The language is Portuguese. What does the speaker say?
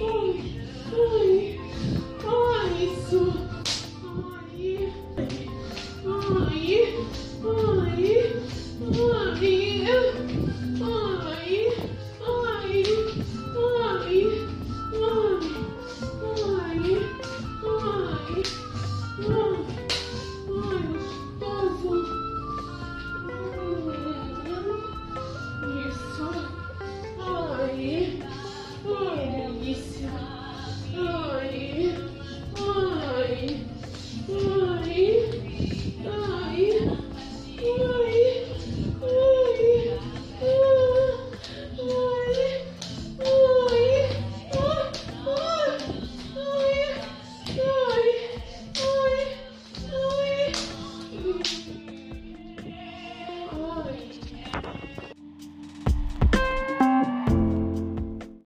Ai, ai, ai, ai, ai.